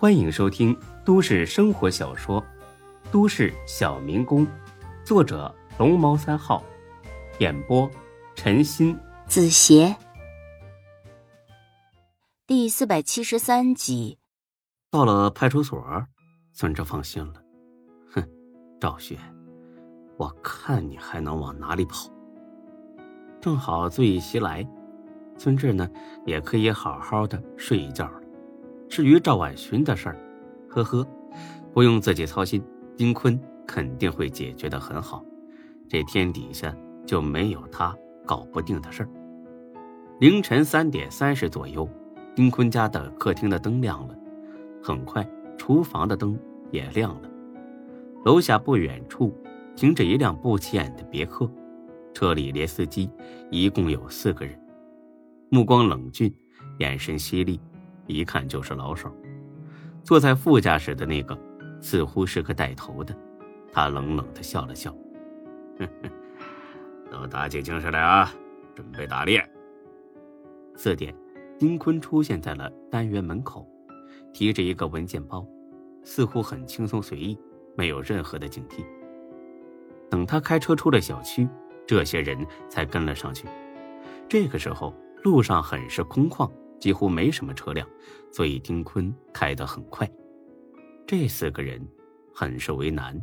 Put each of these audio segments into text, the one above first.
欢迎收听都市生活小说《都市小民工》，作者龙猫三号，演播陈鑫、子邪，第四百七十三集。到了派出所，孙志放心了。哼，赵雪，我看你还能往哪里跑？正好醉意袭来，孙志呢也可以好好的睡一觉了。至于赵婉寻的事儿，呵呵，不用自己操心，丁坤肯定会解决的很好。这天底下就没有他搞不定的事儿。凌晨三点三十左右，丁坤家的客厅的灯亮了。很快，厨房的灯也亮了。楼下不远处停着一辆不起眼的别克，车里连司机一共有四个人，目光冷峻，眼神犀利，一看就是老手。坐在副驾驶的那个似乎是个带头的，他冷冷的笑了笑：“ 都打起精神来啊，准备打猎。”四点，丁坤出现在了单元门口。提着一个文件包，似乎很轻松随意，没有任何的警惕。等他开车出了小区，这些人才跟了上去。这个时候路上很是空旷，几乎没什么车辆，所以丁坤开得很快。这四个人很是为难，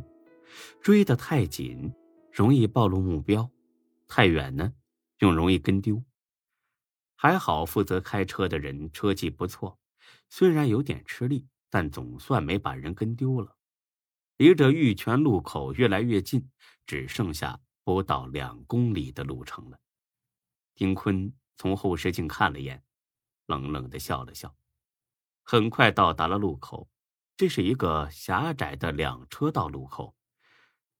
追得太紧容易暴露目标，太远呢又容易跟丢。还好负责开车的人车技不错。虽然有点吃力，但总算没把人跟丢了。离着玉泉路口越来越近，只剩下不到两公里的路程了。丁坤从后视镜看了眼，冷冷的笑了笑。很快到达了路口，这是一个狭窄的两车道路口，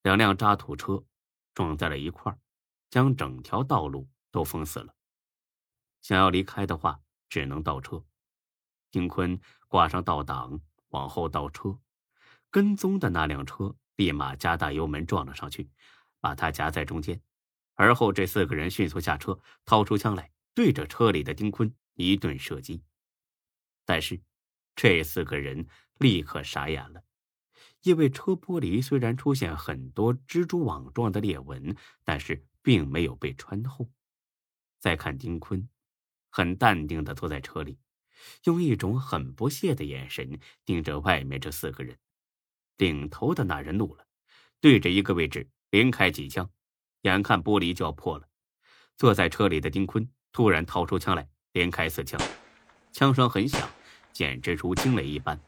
两辆渣土车撞在了一块将整条道路都封死了。想要离开的话，只能倒车。丁坤挂上倒档，往后倒车，跟踪的那辆车立马加大油门撞了上去，把他夹在中间。而后这四个人迅速下车，掏出枪来，对着车里的丁坤一顿射击。但是，这四个人立刻傻眼了，因为车玻璃虽然出现很多蜘蛛网状的裂纹，但是并没有被穿透。再看丁坤，很淡定的坐在车里。用一种很不屑的眼神盯着外面这四个人，领头的那人怒了，对着一个位置连开几枪，眼看玻璃就要破了。坐在车里的丁坤突然掏出枪来，连开四枪，枪声很响，简直如惊雷一般，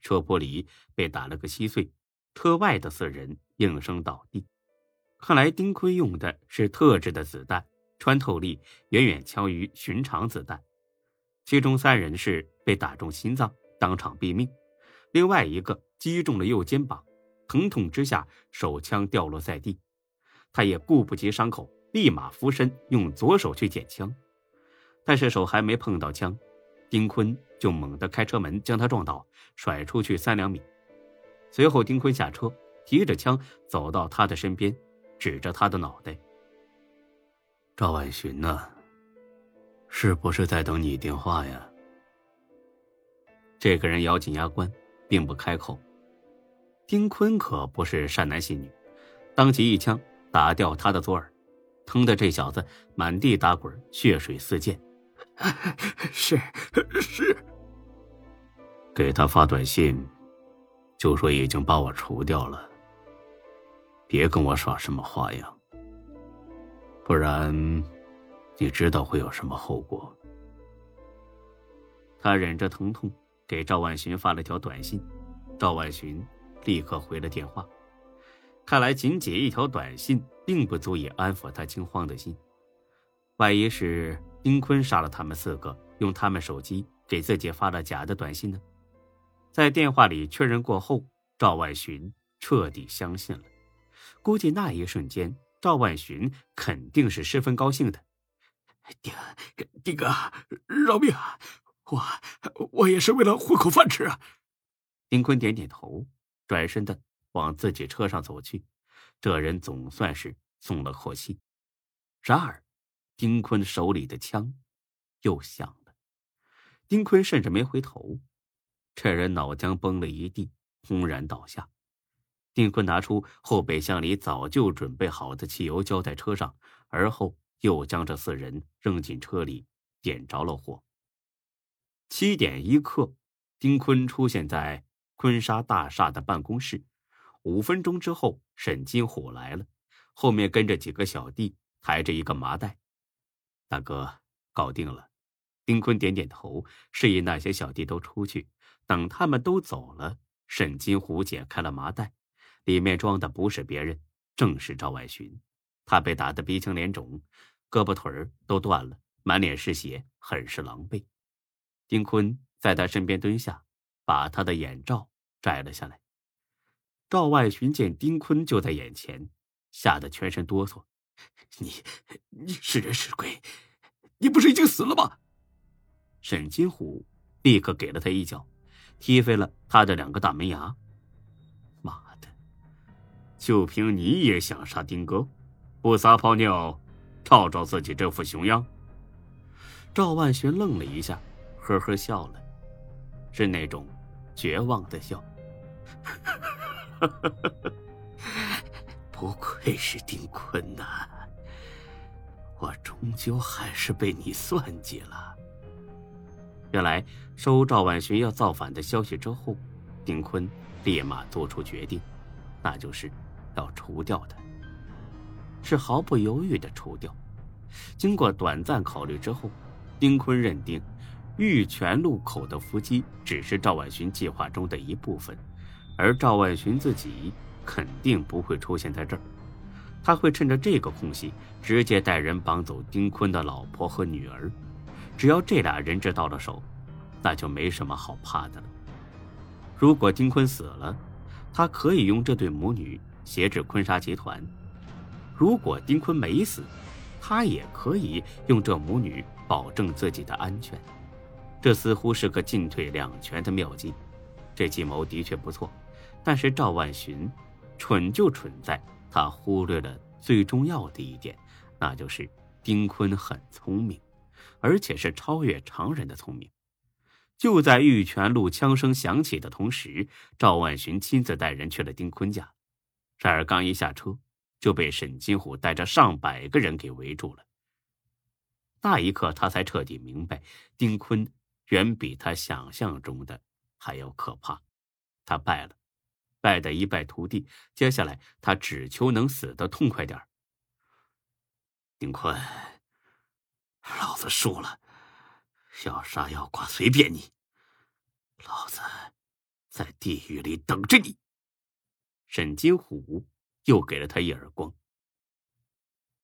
车玻璃被打了个稀碎，车外的四人应声倒地。看来丁坤用的是特制的子弹，穿透力远远强于寻常子弹。其中三人是被打中心脏，当场毙命；另外一个击中了右肩膀，疼痛之下手枪掉落在地。他也顾不及伤口，立马俯身用左手去捡枪，但是手还没碰到枪，丁坤就猛地开车门将他撞倒，甩出去三两米。随后，丁坤下车，提着枪走到他的身边，指着他的脑袋：“赵万寻呢？”是不是在等你电话呀？这个人咬紧牙关，并不开口。丁坤可不是善男信女，当即一枪打掉他的左耳，疼得这小子满地打滚，血水四溅。是是，给他发短信，就说已经把我除掉了。别跟我耍什么花样，不然。你知道会有什么后果？他忍着疼痛给赵万寻发了条短信，赵万寻立刻回了电话。看来仅仅一条短信并不足以安抚他惊慌的心。万一是丁坤杀了他们四个，用他们手机给自己发了假的短信呢？在电话里确认过后，赵万寻彻底相信了。估计那一瞬间，赵万寻肯定是十分高兴的。丁丁哥，饶命啊！我我也是为了糊口饭吃啊。丁坤点点头，转身的往自己车上走去。这人总算是松了口气。然而，丁坤手里的枪又响了。丁坤甚至没回头。这人脑浆崩了一地，轰然倒下。丁坤拿出后备箱里早就准备好的汽油，浇在车上，而后又将这四人扔进车里，点着了火。七点一刻，丁坤出现在坤沙大厦的办公室。五分钟之后，沈金虎来了，后面跟着几个小弟，抬着一个麻袋。大哥，搞定了。丁坤点点头，示意那些小弟都出去。等他们都走了，沈金虎解开了麻袋。里面装的不是别人，正是赵外寻。他被打得鼻青脸肿，胳膊腿儿都断了，满脸是血，很是狼狈。丁坤在他身边蹲下，把他的眼罩摘了下来。赵外寻见丁坤就在眼前，吓得全身哆嗦：“你，你是人是鬼？你不是已经死了吗？”沈金虎立刻给了他一脚，踢飞了他的两个大门牙。妈的就凭你也想杀丁哥，不撒泡尿，照照自己这副熊样？赵万寻愣了一下，呵呵笑了，是那种绝望的笑。不愧是丁坤呐，我终究还是被你算计了。原来收赵万寻要造反的消息之后，丁坤立马做出决定，那就是。要除掉他，是毫不犹豫的除掉。经过短暂考虑之后，丁坤认定玉泉路口的伏击只是赵万寻计划中的一部分，而赵万寻自己肯定不会出现在这儿。他会趁着这个空隙，直接带人绑走丁坤的老婆和女儿。只要这俩人质到了手，那就没什么好怕的了。如果丁坤死了，他可以用这对母女。挟制坤沙集团，如果丁坤没死，他也可以用这母女保证自己的安全。这似乎是个进退两全的妙计。这计谋的确不错，但是赵万寻蠢就蠢在他忽略了最重要的一点，那就是丁坤很聪明，而且是超越常人的聪明。就在玉泉路枪声响起的同时，赵万寻亲自带人去了丁坤家。然而，刚一下车，就被沈金虎带着上百个人给围住了。那一刻，他才彻底明白，丁坤远比他想象中的还要可怕。他败了，败得一败涂地。接下来，他只求能死得痛快点丁坤，老子输了，要杀要剐随便你，老子在地狱里等着你。沈金虎又给了他一耳光。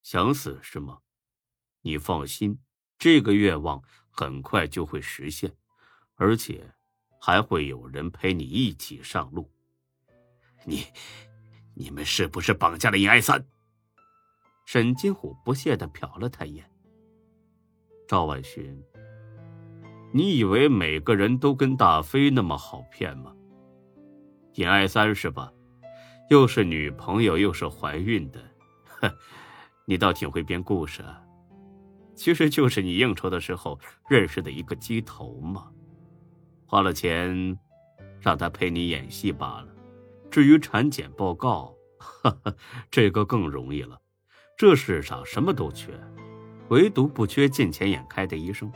想死是吗？你放心，这个愿望很快就会实现，而且还会有人陪你一起上路。你，你们是不是绑架了尹爱三？沈金虎不屑的瞟了他一眼。赵万寻，你以为每个人都跟大飞那么好骗吗？尹爱三是吧？又是女朋友，又是怀孕的，哼，你倒挺会编故事啊！其实就是你应酬的时候认识的一个鸡头嘛，花了钱让他陪你演戏罢了。至于产检报告，哈哈，这个更容易了。这世上什么都缺，唯独不缺见钱眼开的医生。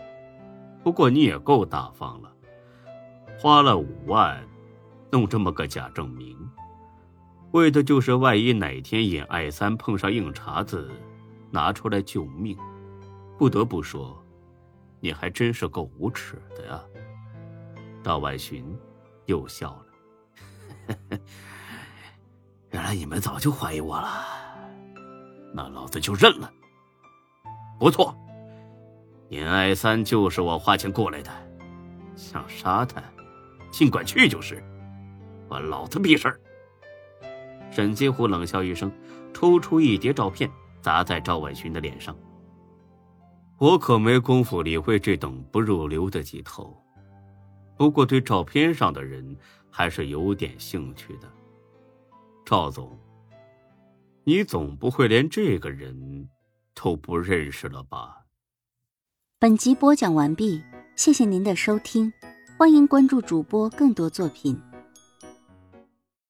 不过你也够大方了，花了五万弄这么个假证明。为的就是万一哪天尹爱三碰上硬茬子，拿出来救命。不得不说，你还真是够无耻的呀。赵万寻又笑了，原来你们早就怀疑我了，那老子就认了。不错，尹爱三就是我花钱过来的，想杀他，尽管去就是，关老子屁事儿。沈金虎冷笑一声，抽出一叠照片砸在赵万寻的脸上。我可没工夫理会这等不入流的鸡头，不过对照片上的人还是有点兴趣的。赵总，你总不会连这个人都不认识了吧？本集播讲完毕，谢谢您的收听。欢迎关注主播更多作品。